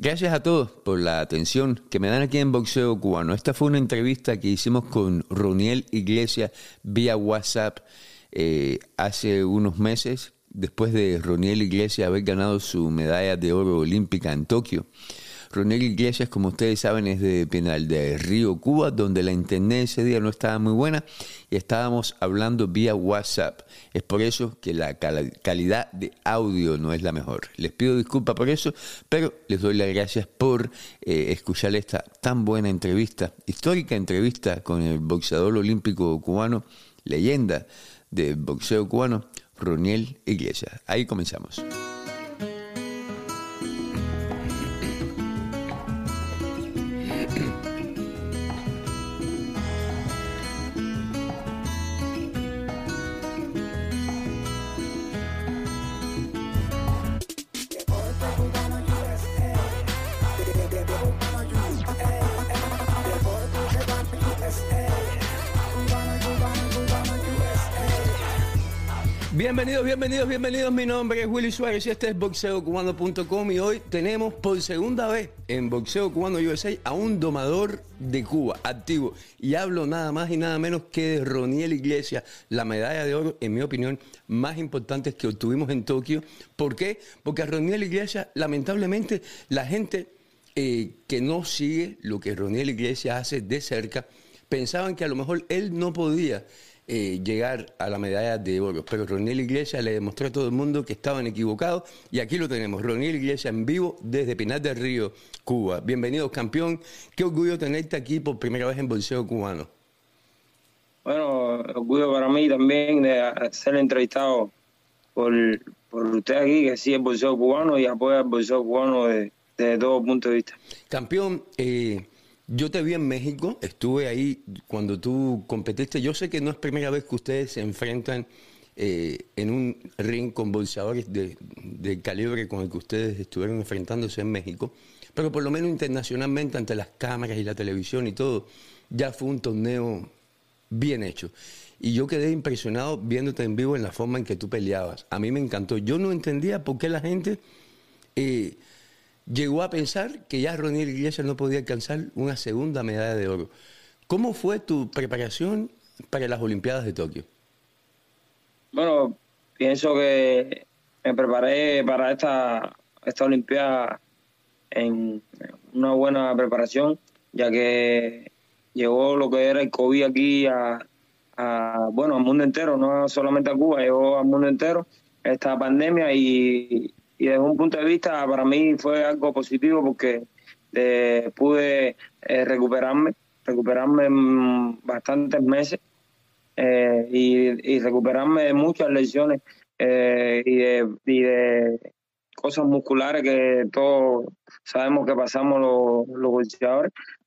Gracias a todos por la atención que me dan aquí en Boxeo Cubano. Esta fue una entrevista que hicimos con Roniel Iglesias vía WhatsApp eh, hace unos meses, después de Roniel Iglesias haber ganado su medalla de oro olímpica en Tokio. Ronel Iglesias, como ustedes saben, es de Penal de Río, Cuba, donde la internet ese día no estaba muy buena y estábamos hablando vía WhatsApp. Es por eso que la calidad de audio no es la mejor. Les pido disculpas por eso, pero les doy las gracias por eh, escuchar esta tan buena entrevista, histórica entrevista con el boxeador olímpico cubano, leyenda del boxeo cubano, Roniel Iglesias. Ahí comenzamos. Bienvenidos, bienvenidos, bienvenidos. Mi nombre es Willy Suárez y este es boxeocubano.com y hoy tenemos por segunda vez en Boxeo Cubano USA a un domador de Cuba activo. Y hablo nada más y nada menos que de Roniel Iglesias, la medalla de oro, en mi opinión, más importante que obtuvimos en Tokio. ¿Por qué? Porque a Roniel Iglesias, lamentablemente, la gente eh, que no sigue lo que Roniel Iglesias hace de cerca, pensaban que a lo mejor él no podía eh, llegar a la medalla de oro. Pero Roniel Iglesias le demostró a todo el mundo que estaban equivocados y aquí lo tenemos, Roniel Iglesias en vivo desde Pinar del Río, Cuba. Bienvenido, campeón. Qué orgullo tenerte aquí por primera vez en Bolseo Cubano. Bueno, orgullo para mí también de ser entrevistado por, por usted aquí, que sí es bolseo cubano y apoya el bolseo cubano desde de todo punto de vista. Campeón, eh, yo te vi en México, estuve ahí cuando tú competiste. Yo sé que no es primera vez que ustedes se enfrentan eh, en un ring con bolsadores de, calibre con el que ustedes estuvieron enfrentándose en México, pero por lo menos internacionalmente ante las cámaras y la televisión y todo, ya fue un torneo bien hecho. Y yo quedé impresionado viéndote en vivo en la forma en que tú peleabas. A mí me encantó. Yo no entendía por qué la gente... Eh, llegó a pensar que ya Ronnie Iglesias no podía alcanzar una segunda medalla de oro. ¿Cómo fue tu preparación para las Olimpiadas de Tokio? Bueno, pienso que me preparé para esta, esta Olimpiada en una buena preparación, ya que llegó lo que era el COVID aquí a, bueno, al mundo entero, no solamente a Cuba, llegó al mundo entero esta pandemia y, y desde un punto de vista para mí fue algo positivo porque eh, pude eh, recuperarme, recuperarme en bastantes meses eh, y, recuperarme de muchas lesiones y de, y, de, cosas musculares que todos sabemos que pasamos los, los.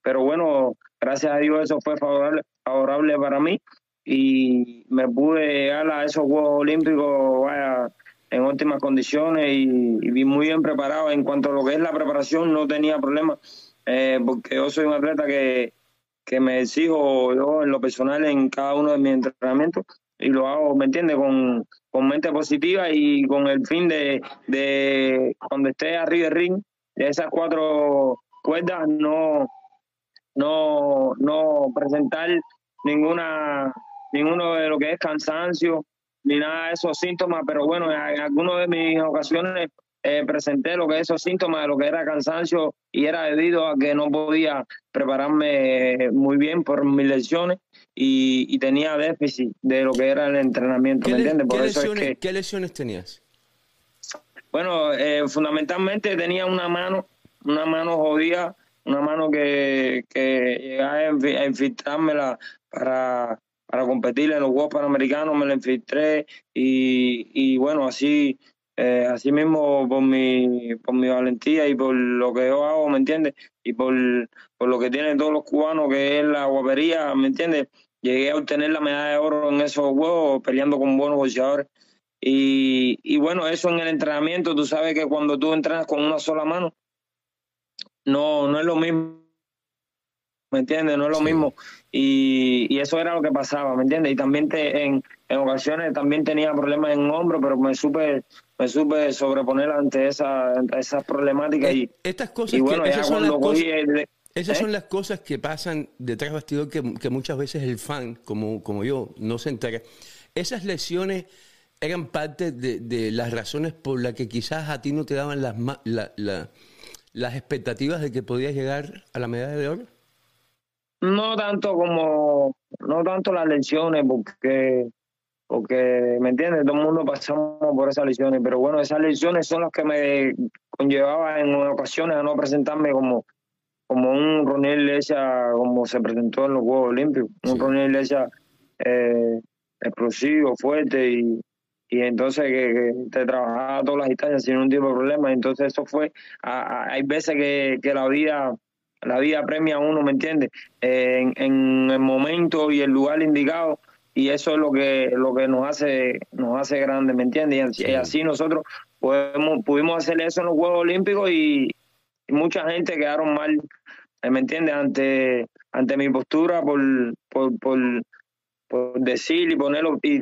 Pero bueno, gracias a Dios eso fue favorable, favorable para mí y me pude llegar a esos Juegos Olímpicos, vaya, en óptimas condiciones y, y, muy bien preparado. En cuanto a lo que es la preparación, no tenía problema, eh, porque yo soy un atleta que, que me exijo yo en lo personal en cada uno de mis entrenamientos y lo hago, ¿me entiendes? Con, con mente positiva y con el fin de, de cuando esté arriba del ring, de esas cuatro cuerdas, no, no, no presentar ninguna ninguno de lo que es cansancio ni nada de esos síntomas, pero bueno, en algunas de mis ocasiones eh, presenté lo que esos síntomas de lo que era cansancio y era debido a que no podía prepararme muy bien por mis lesiones y, tenía déficit de lo que era el entrenamiento, ¿me entiendes? Por ¿qué, eso lesiones, es que, ¿Qué lesiones tenías? Bueno, eh, fundamentalmente tenía una mano, una mano jodida, una mano que, que llegaba a infiltrármela para para competir en los Juegos Panamericanos, me lo infiltré y, y bueno, así, eh, así mismo por mi, por mi valentía y por lo que yo hago, ¿me entiendes? Y por, por lo que tienen todos los cubanos, que es la guapería, ¿me entiendes? Llegué a obtener la medalla de oro en esos Juegos peleando con buenos boxeadores. Y, y bueno, eso en el entrenamiento, tú sabes que cuando tú entrenas con una sola mano, no, no es lo mismo ¿me entiendes? No es lo mismo. Y, y, eso era lo que pasaba, ¿me entiendes? Y también te, en, en ocasiones también tenía problemas en hombro, pero me supe, me supe sobreponer ante esa, esas problemáticas. y, estas cosas bueno, esas son las cosas, esas son las cosas que pasan detrás bastidor que, que, muchas veces el fan, como, como yo, no se entera. Esas lesiones eran parte de, de las razones por las que quizás a ti no te daban las, la, las expectativas de que podías llegar a la medalla de oro. No tanto como, no tanto las lesiones, porque porque, ¿me entiendes? Todo el mundo pasamos por esas lesiones, pero bueno, esas lesiones son las que me conllevaban en ocasiones a no presentarme como, como un Ronnie Iglesias como se presentó en los Juegos Olímpicos, un Ronnie Iglesias eh, explosivo, fuerte y, y entonces que, te trabajaba todas las distancias sin un tipo de problema, entonces eso fue, hay veces que, que la vida la vida premia a uno, ¿me entiendes? en, en el momento y el lugar indicado y eso es lo que lo que nos hace nos hace grandes, ¿me entiendes? Y así nosotros podemos, pudimos hacer eso en los Juegos Olímpicos y, mucha gente quedaron mal, ¿me entiendes? Ante ante mi postura por por, por, decir y poner y,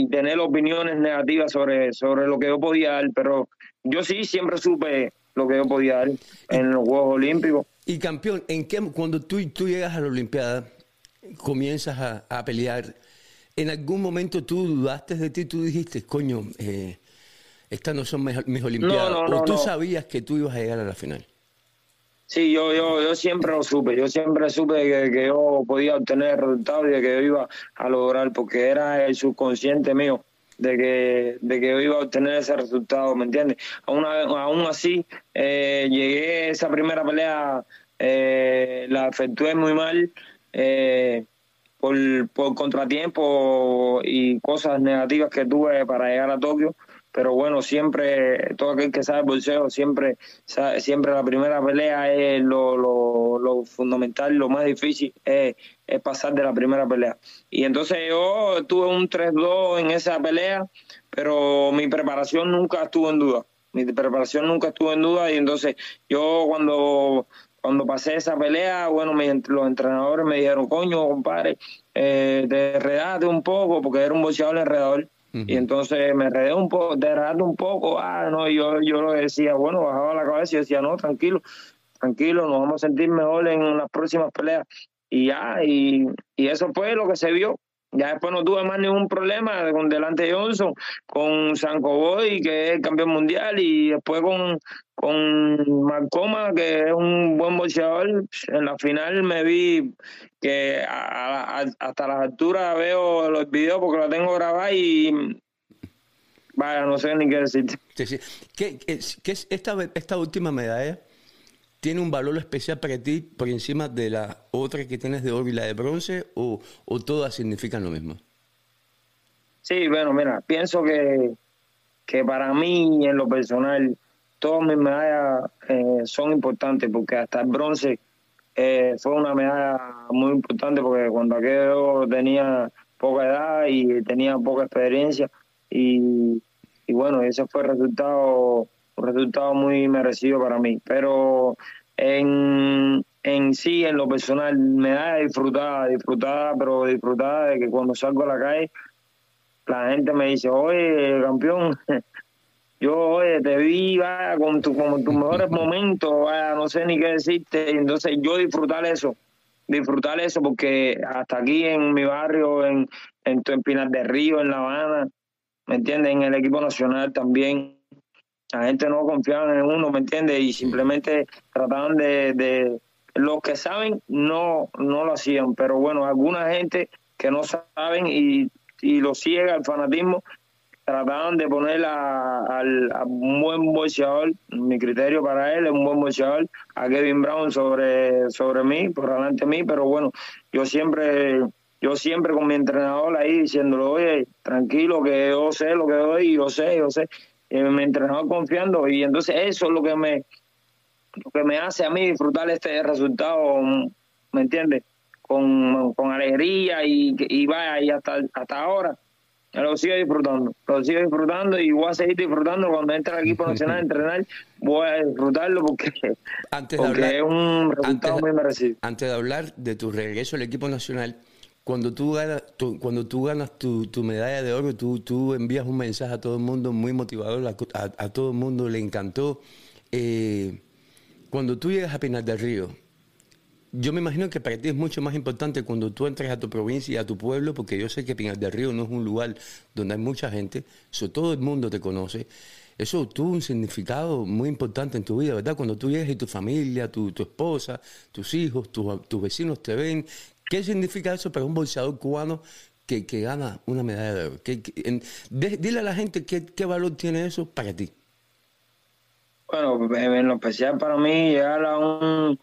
y, tener opiniones negativas sobre sobre lo que yo podía dar, pero yo sí siempre supe lo que yo podía dar en los Juegos Olímpicos. Y campeón, ¿en qué cuando tú tú llegas a la Olimpiada comienzas a, pelear, ¿en algún momento tú dudaste de ti? Tú dijiste, coño, eh, estas no son mis, Olimpiadas. ¿O tú sabías que tú ibas a llegar a la final? Sí, yo, yo, yo siempre lo supe. Yo siempre supe que, yo podía obtener resultados y que yo iba a lograr, porque era el subconsciente mío de que, de que yo iba a obtener ese resultado, ¿me entiendes? Aún, aún así, eh, llegué esa primera pelea, eh, la efectué muy mal, eh, por, por contratiempo y cosas negativas que tuve para llegar a Tokio. Pero bueno, siempre, todo aquel que sabe boxeo, siempre, siempre la primera pelea es lo, lo, fundamental, lo más difícil es, es, pasar de la primera pelea. Y entonces yo tuve un 3-2 en esa pelea, pero mi preparación nunca estuvo en duda. Mi preparación nunca estuvo en duda y entonces yo cuando cuando pasé esa pelea, bueno, los entrenadores me dijeron, coño, compadre, eh, te un poco, porque era un boxeador enredador. Y entonces me enredé un poco, te enredaste un poco, ah, no, yo, yo lo decía, bueno, bajaba la cabeza y decía, no, tranquilo, tranquilo, nos vamos a sentir mejor en las próximas peleas. Y ya, y, y eso fue lo que se vio. Ya después no tuve más ningún problema con delante de Johnson, con Sanko Boy, que es el campeón mundial, y después con, con Marcoma, que es un buen boxeador. En la final me vi que hasta las alturas veo los videos porque lo tengo grabado y vaya, no sé ni qué decir. ¿Qué, es esta, esta última medalla? ¿Tiene un valor especial para ti por encima de la otra que tienes de oro y la de bronce o, todas significan lo mismo? Sí, bueno, mira, pienso que, que para mí en lo personal todas mis medallas eh, son importantes porque hasta el bronce eh, fue una medalla muy importante porque cuando aquello tenía poca edad y tenía poca experiencia y, y bueno, ese fue el resultado un resultado muy merecido para mí. Pero en, en sí, en lo personal, me da disfrutada, disfrutada, pero disfrutada de que cuando salgo a la calle, la gente me dice, oye, campeón, yo oye, te vi con tu, como tus mejores momentos, no sé ni qué decirte. Entonces yo disfrutar eso, disfrutar eso, porque hasta aquí en mi barrio, en, en, en Pinar de Río, en La Habana, ¿me entiendes? En el equipo nacional también la gente no confiaba en uno, ¿me entiendes? Y simplemente trataban de, de, los que saben no no lo hacían, pero bueno, alguna gente que no saben y, y lo ciega el fanatismo trataban de poner a, un buen boxeador, mi criterio para él es un buen boxeador, a Kevin Brown sobre, sobre mí, por delante de mí, pero bueno, yo siempre, yo siempre con mi entrenador ahí diciéndole, oye, tranquilo, que yo sé lo que doy, yo sé, yo sé, eh, me entrenaba confiando y entonces eso es lo que me lo que me hace a mí disfrutar este resultado, ¿me entiendes? Con, alegría y, y vaya, y hasta, hasta ahora lo sigo disfrutando, lo sigo disfrutando y voy a seguir disfrutando cuando entre al equipo nacional a entrenar, voy a disfrutarlo porque, antes es un resultado muy merecido. Antes de hablar de tu regreso al equipo nacional, cuando tú ganas, cuando tú ganas tu, medalla de oro, tú, envías un mensaje a todo el mundo muy motivador, a, todo el mundo le encantó. Eh, cuando tú llegas a Pinar del Río, yo me imagino que para ti es mucho más importante cuando tú entras a tu provincia y a tu pueblo, porque yo sé que Pinar del Río no es un lugar donde hay mucha gente, eso, todo el mundo te conoce. Eso tuvo un significado muy importante en tu vida, ¿verdad? Cuando tú llegas y tu familia, tu esposa, tus hijos, tus vecinos te ven. ¿Qué significa eso para un bolseador cubano que, que gana una medalla de oro? dile a la gente qué, qué valor tiene eso para ti. Bueno, en lo especial para mí llegar a un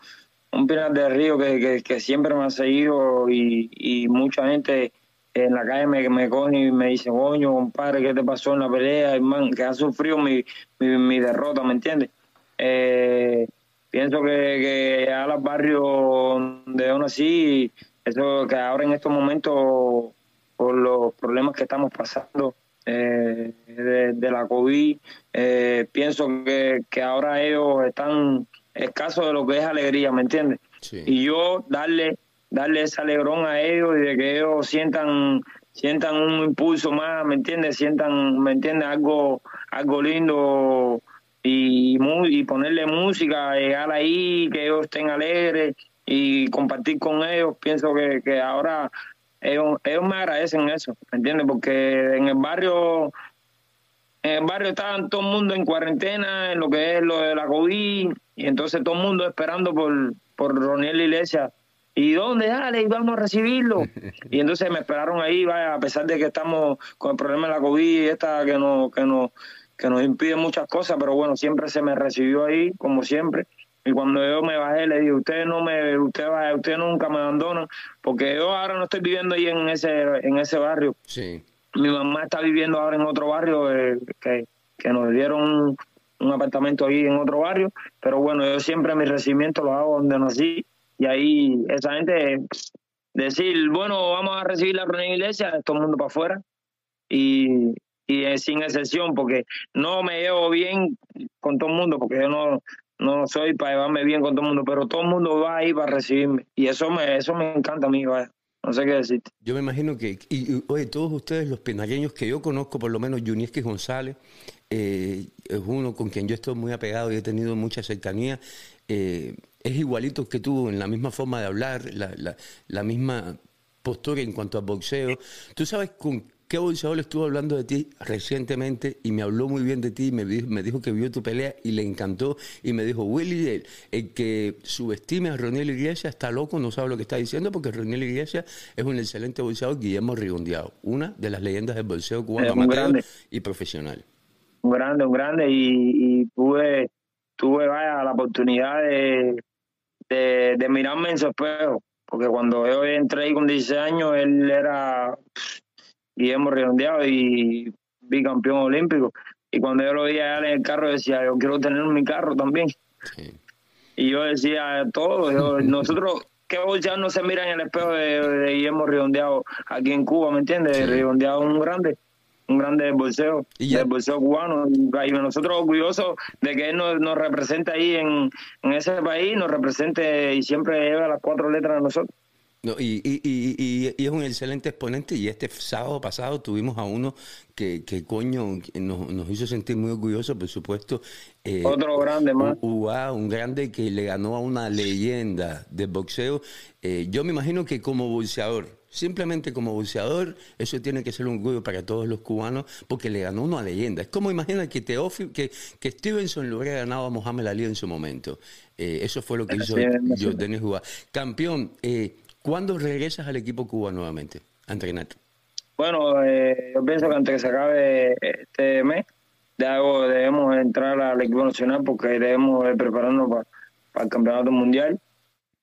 un Pinar del Río que, que, siempre me ha seguido y, mucha gente en la calle me, me coge y me dice, coño, compadre, ¿qué te pasó en la pelea? Hermano, que ha sufrido mi, mi, derrota, ¿me entiendes? Eh, pienso que, que a los barrios donde aún así, eso que ahora en estos momentos, por los problemas que estamos pasando eh, de, la COVID, eh, pienso que, que ahora ellos están escaso de lo que es alegría, ¿me entiendes? Y yo darle darle ese alegrón a ellos y de que ellos sientan sientan un impulso más, ¿me entiendes? Sientan, ¿me entiendes? Algo algo lindo y y ponerle música, llegar ahí, que ellos estén alegres y compartir con ellos, pienso que, que ahora ellos, ellos me agradecen eso, ¿me entiendes? Porque en el barrio en el barrio estaban todo el mundo en cuarentena, en lo que es lo de la COVID, y entonces todo el mundo esperando por, por Roniel Iglesias. ¿Y dónde? Dale, y vamos a recibirlo. y entonces me esperaron ahí, vaya, a pesar de que estamos con el problema de la COVID, esta que nos, que nos, que nos impide muchas cosas, pero bueno, siempre se me recibió ahí, como siempre. Y cuando yo me bajé, le dije, usted no me, usted va, usted nunca me abandona, porque yo ahora no estoy viviendo ahí en ese, en ese barrio. Sí. Mi mamá está viviendo ahora en otro barrio eh, que, que nos dieron un apartamento ahí en otro barrio, pero bueno, yo siempre mi recibimiento lo hago donde nací y ahí esa gente decir, bueno, vamos a recibir la reunión iglesia, todo el mundo para afuera y, y sin excepción, porque no me llevo bien con todo el mundo, porque yo no, no soy para llevarme bien con todo el mundo, pero todo el mundo va ahí para recibirme y eso me, eso me encanta a mí. No sé qué decirte. Yo me imagino que, y, oye, todos ustedes, los penagueños que yo conozco, por lo menos Yunieski González, eh, es uno con quien yo estoy muy apegado y he tenido mucha cercanía. Eh, es igualito que tú en la misma forma de hablar, la, la, la misma postura en cuanto a boxeo. Tú sabes con qué boxeador estuvo hablando de ti recientemente y me habló muy bien de ti, me dijo, me dijo que vio tu pelea y le encantó. Y me dijo, Willy, el, que subestime a Ronel Iglesias está loco, no sabe lo que está diciendo porque Ronel Iglesias es un excelente boxeador, Guillermo Rigondeado, una de las leyendas del boxeo cubano amateur y profesional un grande, un grande y, tuve, tuve vaya, la oportunidad de, de, mirarme en su espejo, porque cuando yo entré ahí con 16 años, él era Guillermo Redondeado y bicampeón olímpico. Y cuando yo lo veía en el carro, decía, yo quiero tener mi carro también. Y yo decía, todo, nosotros, ¿qué ya no se mira en el espejo de, Guillermo Redondeado aquí en Cuba, ¿me entiendes? Redondeado un grande un grande bolseo, ¿Y del bolseo cubano. Y nosotros orgullosos de que él nos, nos represente ahí en, en, ese país, nos represente y siempre lleva las cuatro letras de nosotros. No, y, y, y, y, es un excelente exponente y este sábado pasado tuvimos a uno que, que coño nos, nos hizo sentir muy orgullosos, por supuesto. Eh, Otro grande más. un grande que le ganó a una leyenda del boxeo. Eh, yo me imagino que como boxeador, Simplemente como boxeador, eso tiene que ser un orgullo para todos los cubanos, porque le ganó una leyenda. Es como imagina que, Teófilo, que, que Stevenson le hubiera ganado a Mohamed Ali en su momento. Eh, eso fue lo que hizo Denis Juárez. Campeón, eh, ¿cuándo regresas al equipo cubano nuevamente a entrenar? Bueno, eh, yo pienso que antes que se acabe este mes, debemos entrar al equipo nacional porque debemos prepararnos para, el campeonato mundial.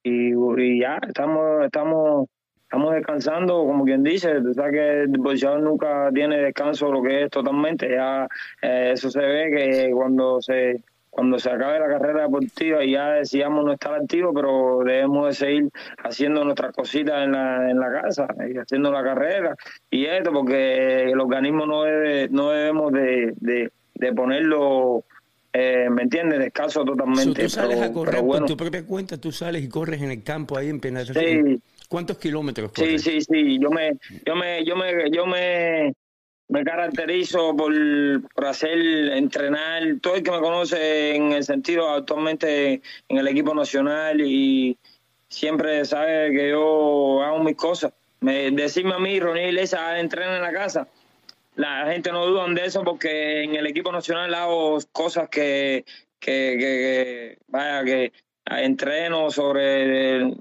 Y, y ya, estamos, estamos estamos descansando, como quien dice, tú sabes que el boxeador nunca tiene descanso lo que es totalmente, ya eh, eso se ve que cuando se cuando se acabe la carrera deportiva y ya decíamos no estar activo, pero debemos de seguir haciendo nuestras cositas en la, en la casa y haciendo la carrera y esto, porque el organismo no debe, no debemos de, de, ponerlo eh, ¿me entiendes? Descanso totalmente. tú sales a correr por tu propia cuenta, tú sales y corres en el campo ahí en Penal. Sí, ¿Cuántos kilómetros Sí, sí, sí. Yo me, yo me, yo me, yo me, me caracterizo por, hacer, entrenar. Todo el que me conoce en el sentido actualmente en el equipo nacional y siempre sabe que yo hago mis cosas. Me, decirme a mí, Ronnie Iglesias, entrena en la casa. La gente no duda de eso porque en el equipo nacional hago cosas que, que, que vaya, que entreno sobre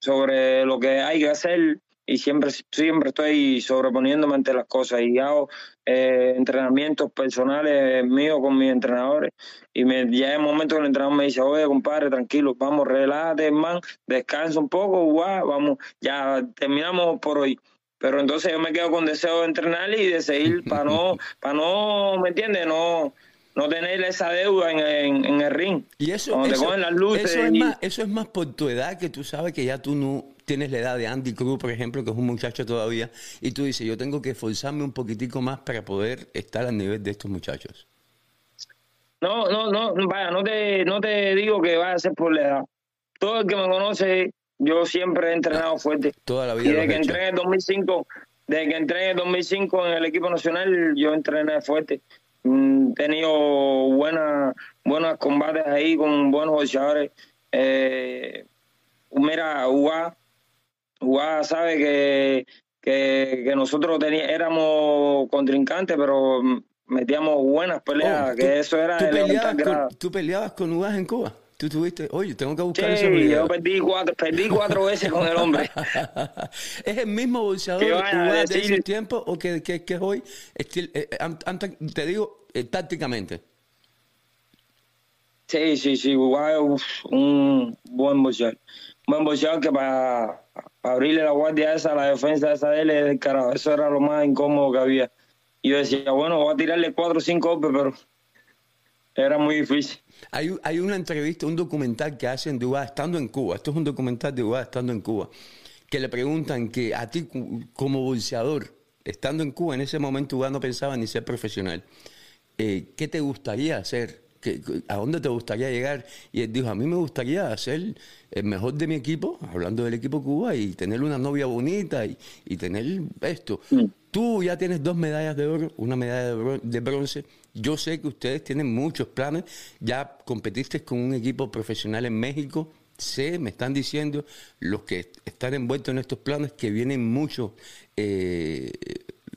sobre lo que hay que hacer y siempre siempre estoy sobreponiéndome ante las cosas y hago eh, entrenamientos personales míos con mis entrenadores y me ya en momento que el entrenador me dice oye compadre tranquilo vamos relájate man descansa un poco guau, vamos ya terminamos por hoy pero entonces yo me quedo con deseo de entrenar y de seguir para no para no me entiendes no no tener esa deuda en, en, el ring. Y eso, eso, las luces eso, es más, eso es más por tu edad, que tú sabes que ya tú no tienes la edad de Andy Cruz, por ejemplo, que es un muchacho todavía, y tú dices, yo tengo que esforzarme un poquitico más para poder estar al nivel de estos muchachos. No, no, no, vaya, no te, no te digo que vaya a ser por la edad. Todo el que me conoce, yo siempre he entrenado fuerte. Toda la vida. Y desde que entré en el 2005, desde que entré en el 2005 en el equipo nacional, yo entrené fuerte. Mm, tenido buenas buenos combates ahí con buenos boxeadores. Eh, mira, UA, UA sabe que, que, nosotros teníamos, éramos contrincantes, pero metíamos buenas peleas, oh, que eso era ¿tú peleabas, con, ¿Tú peleabas con en Cuba? Tú tuviste, oye, tengo que buscar sí, ese yo perdí cuatro, perdí cuatro veces con el hombre. ¿Es el mismo boxeador de ese tiempo o que, que, que es hoy? Estil, eh, eh, te digo, eh, tácticamente. Sí, sí, sí, un buen boxeador. Un buen boxeador que para, abrirle la guardia esa, la defensa esa de él, carajo. Eso era lo más incómodo que había. Y yo decía, bueno, voy a tirarle cuatro o cinco golpes, pero era muy difícil. Hay, hay una entrevista, un documental que hacen de UA estando en Cuba. Esto es un documental de UA estando en Cuba. Que le preguntan que a ti, como bolseador, estando en Cuba, en ese momento UA no pensaba ni ser profesional. Eh, ¿Qué te gustaría hacer? ¿A dónde te gustaría llegar? Y él dijo, a mí me gustaría ser el mejor de mi equipo, hablando del equipo Cuba, y tener una novia bonita y, y tener esto. Mm. Tú ya tienes dos medallas de oro, una medalla de bronce yo sé que ustedes tienen muchos planes. Ya competiste con un equipo profesional en México. Sé, me están diciendo los que están envueltos en estos planes que vienen muchos, eh,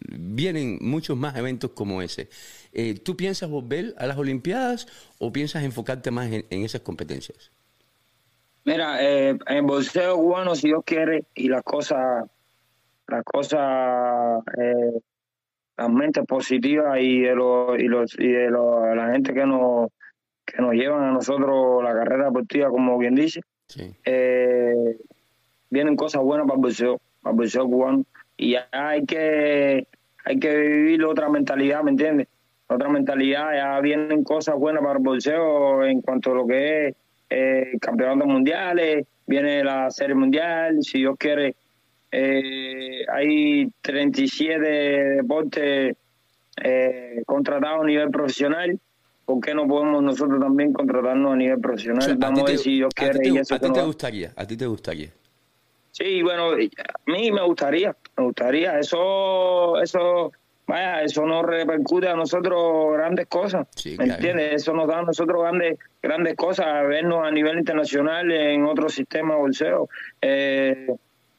vienen muchos más eventos como ese. Eh, ¿Tú piensas volver a las Olimpiadas o piensas enfocarte más en, esas competencias? Mira, eh, en bolseo cubano, si Dios quiere, y las cosas, las cosas la mente positiva y de los y los y de la gente que nos que nos llevan a nosotros la carrera deportiva como bien dice. Eh, vienen cosas buenas para el boxeo para el boxeo cubano. Y hay que hay que vivir otra mentalidad me entiendes otra mentalidad ya vienen cosas buenas para el boxeo en cuanto a lo que es eh, campeonatos mundiales viene la serie mundial si Dios quiere eh, hay 37 deportes eh, contratados a nivel profesional. ¿Por qué no podemos nosotros también contratarnos a nivel profesional? Vamos a, ver si Dios quiere. A ti, te, gustaría, a ti te gustaría. Sí, bueno, a mí me gustaría, me gustaría. Eso, eso, vaya, eso nos repercute a nosotros grandes cosas. ¿Me entiendes? Eso nos da a nosotros grandes, grandes cosas, vernos a nivel internacional en otro sistema bolseo. Eh,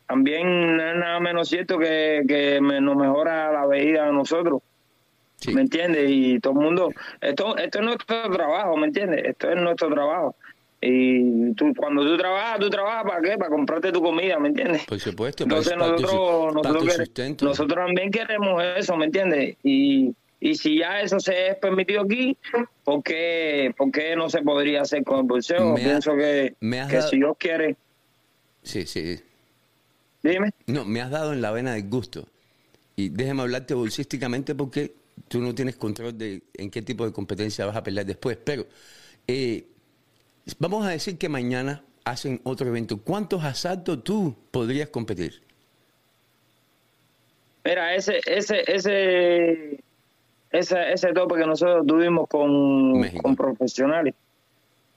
también es nada menos cierto que, que nos mejora la veida a nosotros. ¿Me entiendes? Y todo el mundo, esto, esto es nuestro trabajo, ¿me entiendes? Esto es nuestro trabajo. Y tú, cuando tú trabajas, tú trabajas para qué? Para comprarte tu comida, ¿me entiendes? Por supuesto. Entonces nosotros, nosotros, nosotros también queremos eso, ¿me entiendes? Y, y si ya eso se es permitido aquí, ¿por qué, por qué no se podría hacer con el bolseo? Pienso que, que si Dios quiere... Sí, sí. Dime. No, me has dado en la vena del gusto. Y déjeme hablarte bolsísticamente porque tú no tienes control de en qué tipo de competencia vas a pelear después. Pero eh, vamos a decir que mañana hacen otro evento. ¿Cuántos asaltos tú podrías competir? Mira, ese, ese, ese, ese, ese tope que nosotros tuvimos con, con profesionales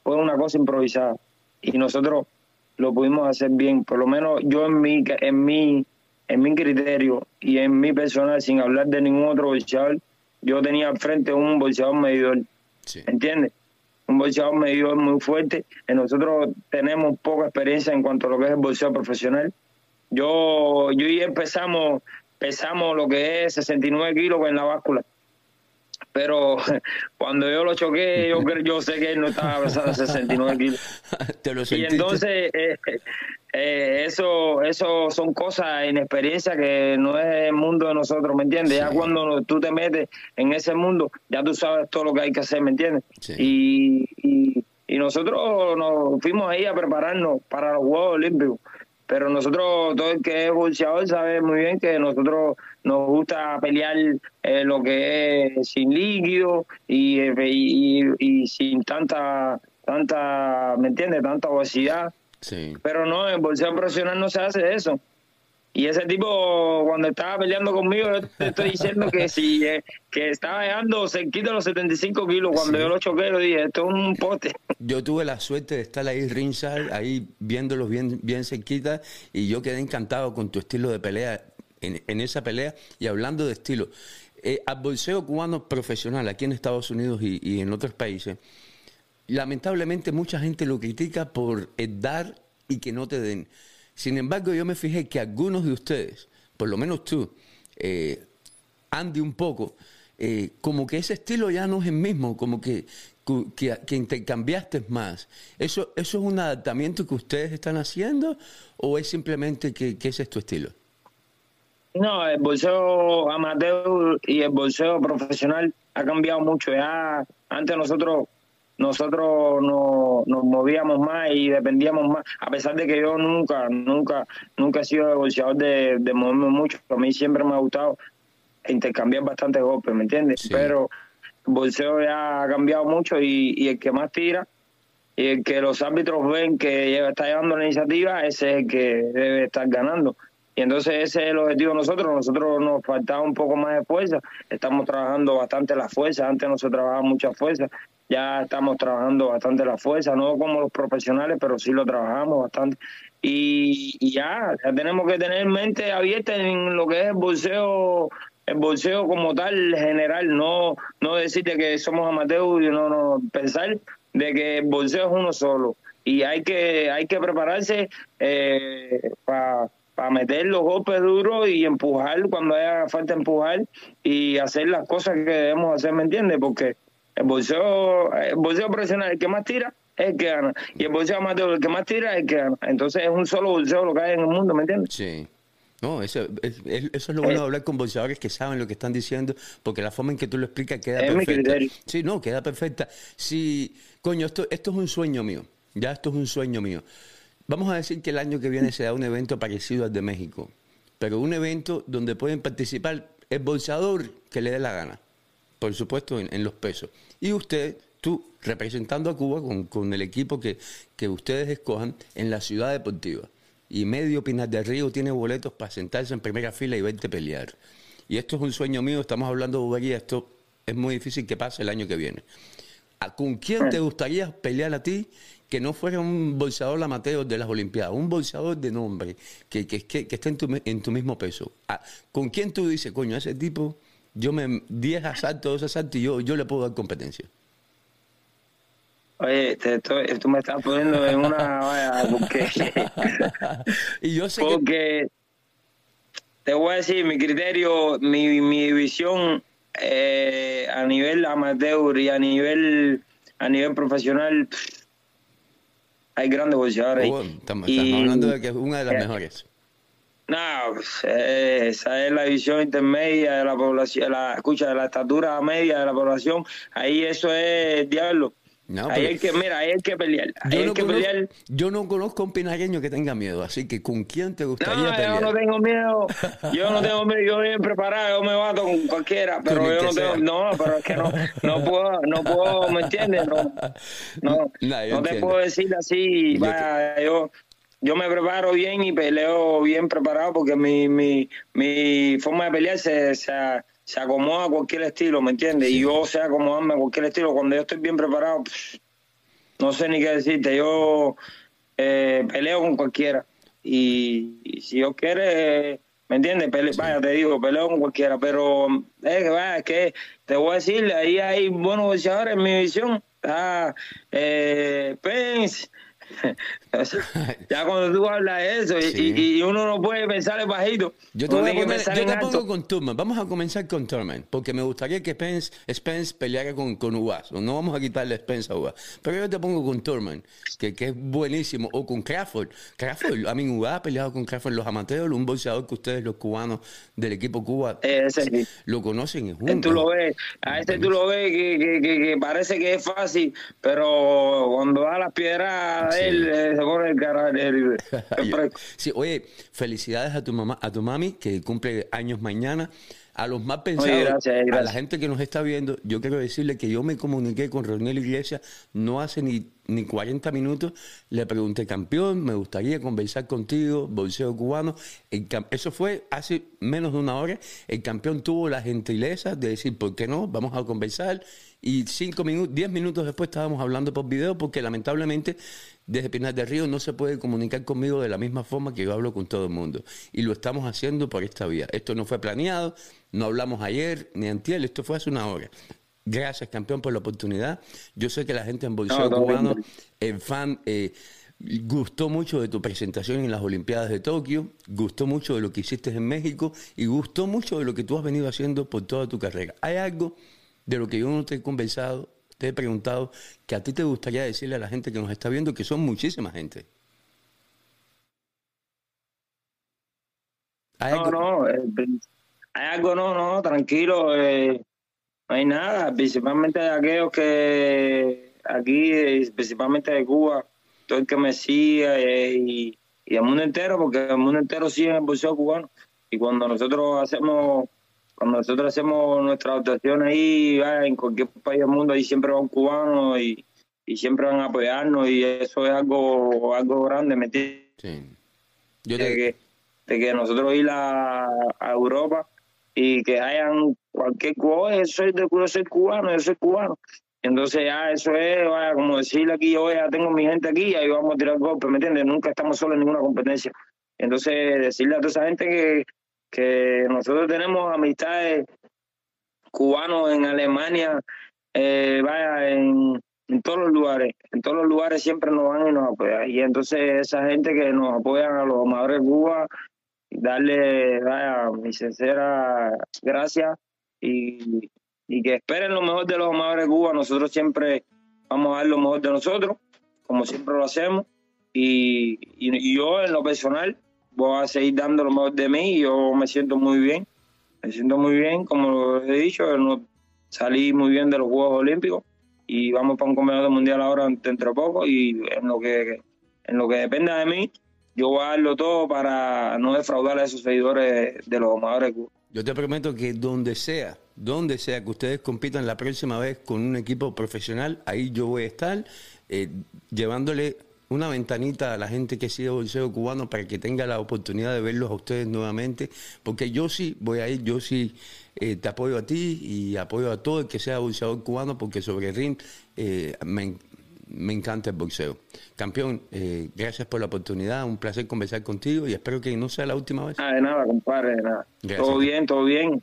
fue una cosa improvisada. Y nosotros lo pudimos hacer bien. Por lo menos yo en mi, en mi, en mi criterio y en mi personal, sin hablar de ningún otro boxeador, yo tenía al frente un boxeador medidor. ¿Entiendes? Un boxeador medidor muy fuerte. nosotros tenemos poca experiencia en cuanto a lo que es el boxeo profesional. Yo, yo y empezamos, pesamos lo que es 69 kilos en la báscula pero cuando yo lo choqué, yo, yo sé que él no estaba pesando 69 kilos. ¿Te lo y entonces, eh, eh, eso, eso son cosas, inexperiencia que no es el mundo de nosotros, ¿me entiendes? Ya cuando tú te metes en ese mundo, ya tú sabes todo lo que hay que hacer, ¿me entiendes? Y, y, y nosotros nos fuimos ahí a prepararnos para los Juegos Olímpicos pero nosotros, todo el que es boxeador sabe muy bien que nosotros nos gusta pelear eh, lo que es sin líquido y, y, sin tanta, tanta, ¿me entiendes? Tanta obesidad. Sí. Pero no, en boxeo profesional no se hace eso. Y ese tipo, cuando estaba peleando conmigo, yo te estoy diciendo que si eh, que estaba dejando cerquita los 75 kilos. Cuando yo lo choqué, lo dije, esto es un pote. Yo tuve la suerte de estar ahí ringside, ahí viéndolos bien, bien cerquita, y yo quedé encantado con tu estilo de pelea en, esa pelea. Y hablando de estilo, eh, al bolseo cubano profesional aquí en Estados Unidos y, y en otros países, lamentablemente mucha gente lo critica por dar y que no te den. Sin embargo, yo me fijé que algunos de ustedes, por lo menos tú, eh, Andy un poco, eh, como que ese estilo ya no es el mismo, como que, que, intercambiaste más. ¿Eso, ¿Eso es un adaptamiento que ustedes están haciendo o es simplemente que, que ese es tu estilo? No, el bolseo amateur y el bolseo profesional ha cambiado mucho. Ya antes nosotros nosotros no, nos movíamos más y dependíamos más, a pesar de que yo nunca, nunca, nunca he sido bolseador de, de moverme mucho, a mí siempre me ha gustado intercambiar bastantes golpes, ¿me entiendes? Pero el bolseo ya ha cambiado mucho y, y el que más tira y el que los árbitros ven que está llevando la iniciativa, ese es el que debe estar ganando. Y entonces ese es el objetivo de nosotros. Nosotros nos faltaba un poco más de fuerza. Estamos trabajando bastante la fuerza. Antes no se trabajaba mucha fuerza ya estamos trabajando bastante la fuerza, no como los profesionales, pero sí lo trabajamos bastante. Y, ya, ya tenemos que tener mente abierta en lo que es el bolseo, el bolseo como tal general, no, no decirte que somos amateurs no, no pensar de que el bolseo es uno solo. Y hay que, hay que prepararse eh, para para meter los golpes duros y empujar cuando haya falta empujar y hacer las cosas que debemos hacer, ¿me entiendes? Porque el bolseo, el bolseo profesional, el que más tira, es el que gana. Y el bolseo amateur, el que más tira, es el que gana. Entonces es un solo bolseo lo que hay en el mundo, ¿me entiendes? Sí. No, eso es, eso es lo bueno de hablar con bolseadores que saben lo que están diciendo, porque la forma en que tú lo explicas queda es perfecta. Sí, no, queda perfecta. Sí, coño, esto, esto es un sueño mío. Ya esto es un sueño mío. Vamos a decir que el año que viene será un evento parecido al de México, pero un evento donde pueden participar el bolseador que le dé la gana por supuesto, en, los pesos. Y usted, tú, representando a Cuba con, con el equipo que, que, ustedes escojan en la ciudad deportiva. Y medio Pinar del Río tiene boletos para sentarse en primera fila y verte pelear. Y esto es un sueño mío, estamos hablando de bobería, esto es muy difícil que pase el año que viene. ¿Con quién te gustaría pelear a ti que no fuera un bolsador amateur de las Olimpiadas, un bolsador de nombre, que, que, que, que esté en tu, en tu mismo peso? ¿Con quién tú dices, coño, ese tipo yo me 10 asaltos, 2 asaltos y yo, yo le puedo dar competencia. Oye, te, tú me estás poniendo en una vaya porque y yo sé porque te voy a decir mi criterio, mi, mi visión eh, a nivel amateur y a nivel a nivel profesional hay grandes boxeadores. Oh, estamos, hablando de que es una de las mejores. No, eh, esa es la visión intermedia de la población, la escucha de la estatura media de la población. Ahí eso es diablo. Ahí hay que, mira, hay que pelear. yo, no que conozco, pelear. yo no conozco un pinareño que tenga miedo, así que ¿con quién te gustaría pelear? Yo no tengo miedo, yo no tengo miedo, yo bien preparado, yo me bato con cualquiera, pero yo no tengo, no, pero es que no, no puedo, no puedo, ¿me entiendes? No, no, no, te puedo decir así, vaya, yo, yo me preparo bien y peleo bien preparado porque mi, mi, mi forma de pelear se, se, acomoda a cualquier estilo, ¿me entiendes? Y yo sé acomodarme a cualquier estilo. Cuando yo estoy bien preparado, no sé ni qué decirte. Yo, eh, eh, peleo con cualquiera. Y, si yo quiere, ¿me entiendes? Vaya, te digo, peleo con cualquiera, pero es que, vaya, es que te voy a decir, ahí hay buenos boxeadores en mi visión. Ah, eh, Pence, ya cuando tú hablas de eso y, uno no puede pensar en bajito. Yo te, pongo con Turman. Vamos a comenzar con Turman, porque me gustaría que Spence, Spence peleara con, con No vamos a quitarle Spence a Ugas. Pero yo te pongo con Turman, que, que es buenísimo. O con Crawford. Crawford, a mí Ugas ha peleado con Crawford los amateurs, un boxeador que ustedes, los cubanos del equipo Cuba, lo conocen. Es un, tú lo ves, a este tú lo ves que, que, que, parece que es fácil, pero cuando da las piedras él se pone el cara sí, oye, felicidades a tu mamá, a tu mami, que cumple años mañana. A los más pensados, a la gente que nos está viendo, yo quiero decirle que yo me comuniqué con Ronel Iglesias no hace ni, ni 40 minutos. Le pregunté, campeón, me gustaría conversar contigo, bolseo cubano. eso fue hace menos de una hora. El campeón tuvo la gentileza de decir, ¿por qué no? Vamos a conversar. Y cinco minutos, diez minutos después estábamos hablando por video porque lamentablemente desde Pinar del Río no se puede comunicar conmigo de la misma forma que yo hablo con todo el mundo. Y lo estamos haciendo por esta vía. Esto no fue planeado, no hablamos ayer ni antier, esto fue hace una hora. Gracias, campeón, por la oportunidad. Yo sé que la gente en Bolseo Cubano, el fan, eh, gustó mucho de tu presentación en las Olimpiadas de Tokio, gustó mucho de lo que hiciste en México y gustó mucho de lo que tú has venido haciendo por toda tu carrera. ¿Hay algo de lo que yo no te he conversado te he preguntado que a ti te gustaría decirle a la gente que nos está viendo, que son muchísima gente. no, no, eh, hay algo, no, no, tranquilo, eh, no hay nada, principalmente de aquellos que aquí, eh, principalmente de Cuba, todo el que me sigue y, y el mundo entero, porque el mundo entero sigue en el bolseo cubano. Y cuando nosotros hacemos cuando nosotros hacemos nuestra actuación ahí, en cualquier país del mundo, ahí siempre van cubanos y, y siempre van a apoyarnos y eso es algo algo grande, ¿me entiendes? Sí. Yo de, que, de que nosotros ir a, Europa y que hayan cualquier cosa, yo soy, de, yo cubano, yo soy cubano. Entonces ya eso es, vaya, como decirle aquí, yo ya tengo mi gente aquí ahí vamos a tirar golpes, ¿me entiendes? Nunca estamos solos en ninguna competencia. Entonces decirle a toda esa gente que, que nosotros tenemos amistades cubanos en Alemania, eh, vaya, en, todos los lugares, en todos los lugares siempre nos van y nos apoyan. Y entonces esa gente que nos apoyan a los amadores de Cuba, darle, vaya, mi sincera gracias y, y que esperen lo mejor de los amadores de Cuba. Nosotros siempre vamos a dar lo mejor de nosotros, como siempre lo hacemos. Y, y yo en lo personal, voy a seguir dando lo mejor de mí yo me siento muy bien. Me siento muy bien, como he dicho, salí muy bien de los Juegos Olímpicos y vamos para un campeonato mundial ahora dentro de poco y en lo que en lo que dependa de mí, yo voy a darlo todo para no defraudar a esos seguidores de los amadores. Yo te prometo que donde sea, donde sea que ustedes compitan la próxima vez con un equipo profesional, ahí yo voy a estar eh, llevándole una ventanita a la gente que sigue bolseo cubano para que tenga la oportunidad de verlos a ustedes nuevamente, porque yo sí voy a ir, yo sí eh, te apoyo a ti y apoyo a todo el que sea bolseador cubano, porque sobre el ring eh, me, encanta el boxeo. Campeón, eh, gracias por la oportunidad, un placer conversar contigo y espero que no sea la última vez. Ah, de nada, compadre, de nada. Todo bien, todo bien.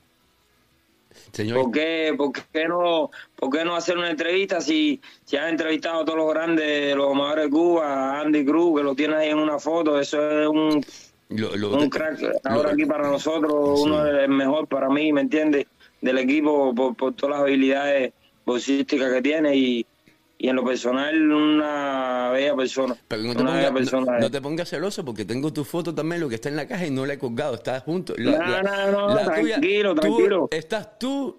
¿Por, qué, por, qué no, ¿Por qué no hacer una entrevista si, si has entrevistado a todos los grandes, los amadores de Cuba, Andy Cruz, que lo tienes ahí en una foto? Eso es un, un crack. Ahora aquí para nosotros, uno es el mejor para mí, ¿me entiendes? Del equipo por, por todas las habilidades boxísticas que tiene y, y en lo personal una bella persona. Pero no te, pongas, celoso porque tengo tu foto también, lo que está en la caja y no la he colgado, está junto. no, no, no, tranquilo, tranquilo. estás tú,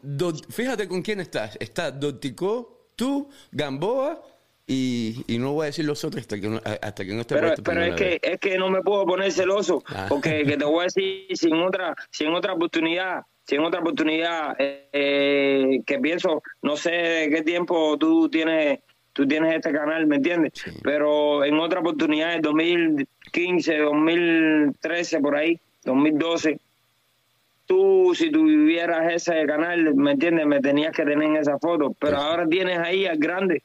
fíjate con quién estás. Está Dotico, tú, Gamboa y, y, no voy a decir los otros hasta que no, hasta que no esté Pero, pero es, que, es que no me puedo poner celoso ah. porque que te voy a decir sin otra, sin otra oportunidad si en otra oportunidad eh, eh, que pienso, no sé qué tiempo tú tienes tú tienes este canal, ¿me entiendes? Pero en otra oportunidad, en 2015, 2013, por ahí, 2012, tú, si tuvieras ese canal, ¿me entiendes? Me tenías que tener en esa foto, pero ahora tienes ahí al grande,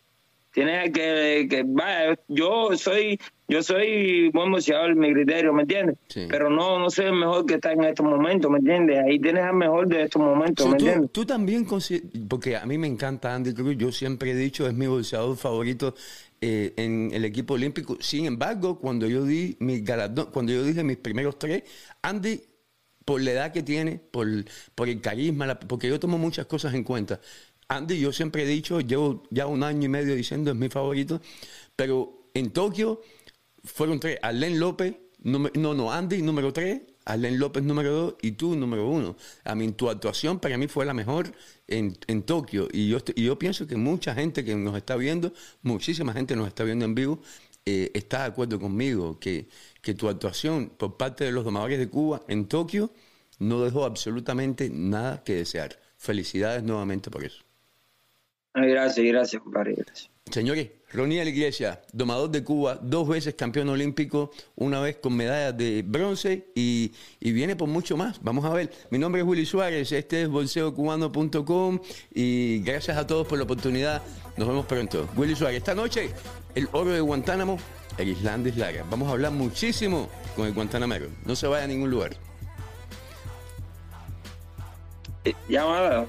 tienes que, que, vaya, yo soy yo soy buen boxeador, mi criterio, ¿me entiendes? Pero no, no soy el mejor que está en estos momentos, ¿me entiendes? Ahí tienes al mejor de estos momentos, ¿me tú, entiendes? Tú también, porque a mí me encanta Andy Cruz, yo siempre he dicho, es mi boxeador favorito eh, en el equipo olímpico. Sin embargo, cuando yo di mi galardón, cuando yo dije mis primeros tres, Andy por la edad que tiene, por, por el carisma, porque yo tomo muchas cosas en cuenta. Andy, yo siempre he dicho, llevo ya un año y medio diciendo es mi favorito, pero en Tokio fueron tres. Arlen López, no, no, Andy número tres, Arlen López número dos y tú número uno. A mí, tu actuación para mí fue la mejor en, en Tokio. Y yo, y yo pienso que mucha gente que nos está viendo, muchísima gente nos está viendo en vivo, eh, está de acuerdo conmigo que, que tu actuación por parte de los domadores de Cuba en Tokio no dejó absolutamente nada que desear. Felicidades nuevamente por eso. Gracias, gracias, compadre. Gracias. Señores, Roniel Iglesias, domador de Cuba, dos veces campeón olímpico, una vez con medalla de bronce y, viene por mucho más. Vamos a ver. Mi nombre es Willy Suárez, este es bolseocubano.com y gracias a todos por la oportunidad. Nos vemos pronto. Willy Suárez, esta noche el oro de Guantánamo, el Islandis Lara. Vamos a hablar muchísimo con el Guantánamero. No se vaya a ningún lugar. Llamada.